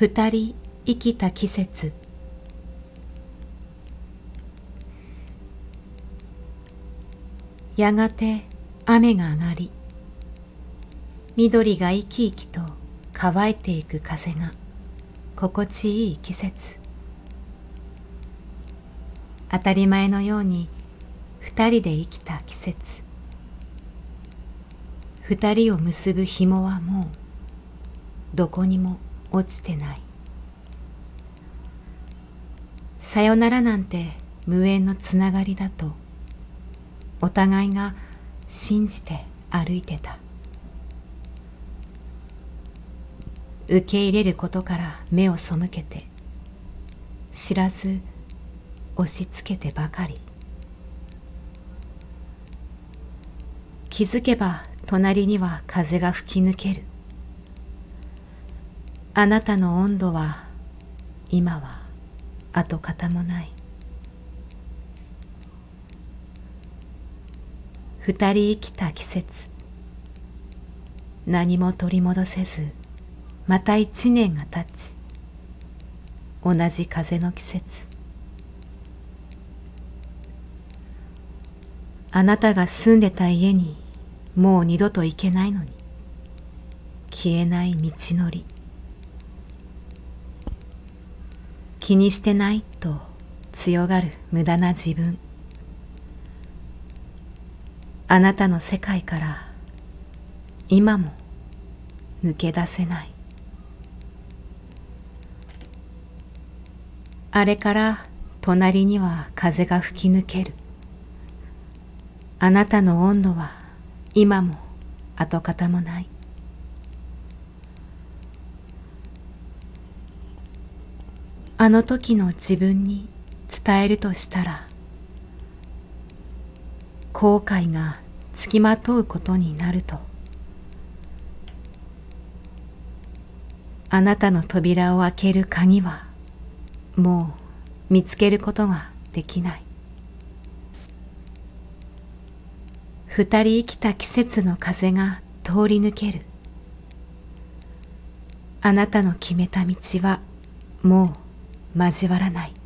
二人生きた季節。やがて雨が上がり緑が生き生きと乾いていく風が心地いい季節。当たり前のように二人で生きた季節。二人を結ぶ紐はもうどこにも落ちてない。さよならなんて無縁のつながりだとお互いが信じて歩いてた。受け入れることから目を背けて知らず押し付けてばかり。気づけば隣には風が吹き抜ける。あなたの温度は今は跡形もない。二人生きた季節。何も取り戻せずまた一年が経ち。同じ風の季節。あなたが住んでた家にもう二度と行けないのに。消えない道のり。気にしてないと強がる無駄な自分。あなたの世界から今も抜け出せない。あれから隣には風が吹き抜ける。あなたの温度は今も跡形もない。あの時の自分に伝えるとしたら後悔がつきまとうことになると。あなたの扉を開ける鍵はもう見つけることができない。二人生きた季節の風が通り抜ける。あなたの決めた道はもう交わらない。